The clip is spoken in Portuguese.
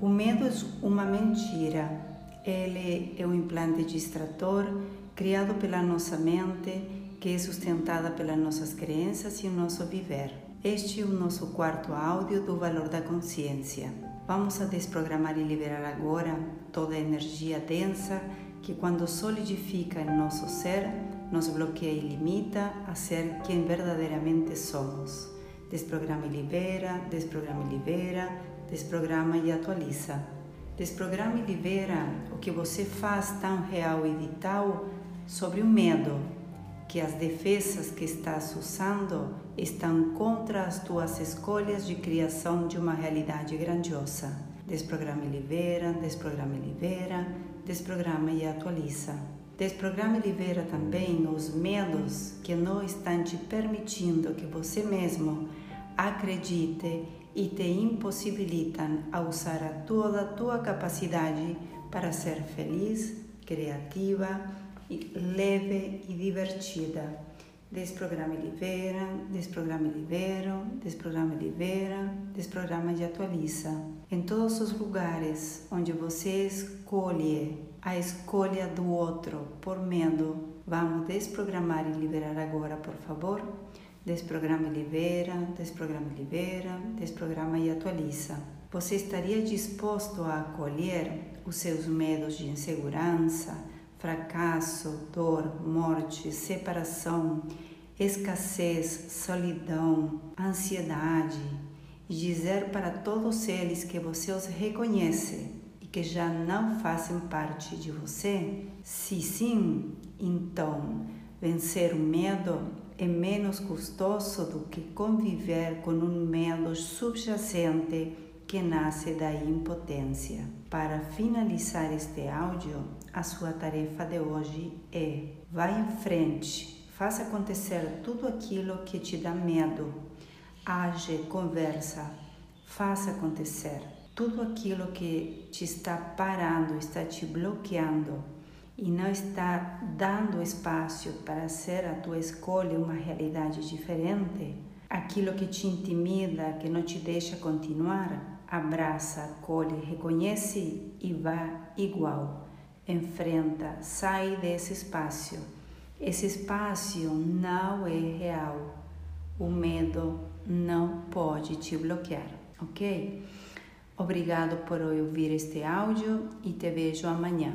O medo é uma mentira. Ele é um implante distrator criado pela nossa mente, que é sustentada pelas nossas crenças e o nosso viver. Este é o nosso quarto áudio do valor da consciência. Vamos a desprogramar e liberar agora toda a energia densa que, quando solidifica em nosso ser, nos bloqueia e limita a ser quem verdadeiramente somos. Desprograma e libera, desprograma e libera, desprograma e atualiza. Desprograma e libera o que você faz tão real e vital sobre o medo, que as defesas que estás usando estão contra as tuas escolhas de criação de uma realidade grandiosa. Desprograma e libera, desprograma e libera, desprograma e atualiza. Desprograma e libera também os medos que não estão te permitindo que você mesmo acredite e te impossibilitam a usar a toda a tua capacidade para ser feliz, criativa, leve e divertida. Desprograma e libera, desprograma e libera, desprograma e libera, desprograma e atualiza. Em todos os lugares onde você escolhe a escolha do outro por medo, vamos desprogramar e liberar agora, por favor. Desprograma e libera, desprograma e libera, desprograma e atualiza. Você estaria disposto a acolher os seus medos de insegurança, fracasso, dor, morte, separação, escassez, solidão, ansiedade e dizer para todos eles que você os reconhece e que já não fazem parte de você? Se sim, então vencer o medo é menos custoso do que conviver com um medo subjacente que nasce da impotência. Para finalizar este áudio, a sua tarefa de hoje é: vá em frente, faça acontecer tudo aquilo que te dá medo. Age, conversa, faça acontecer tudo aquilo que te está parando, está te bloqueando e não está dando espaço para ser a tua escolha uma realidade diferente, aquilo que te intimida, que não te deixa continuar, abraça, acolhe, reconhece e vá igual. Enfrenta, sai desse espaço. Esse espaço não é real. O medo não pode te bloquear, ok? Obrigado por ouvir este áudio e te vejo amanhã.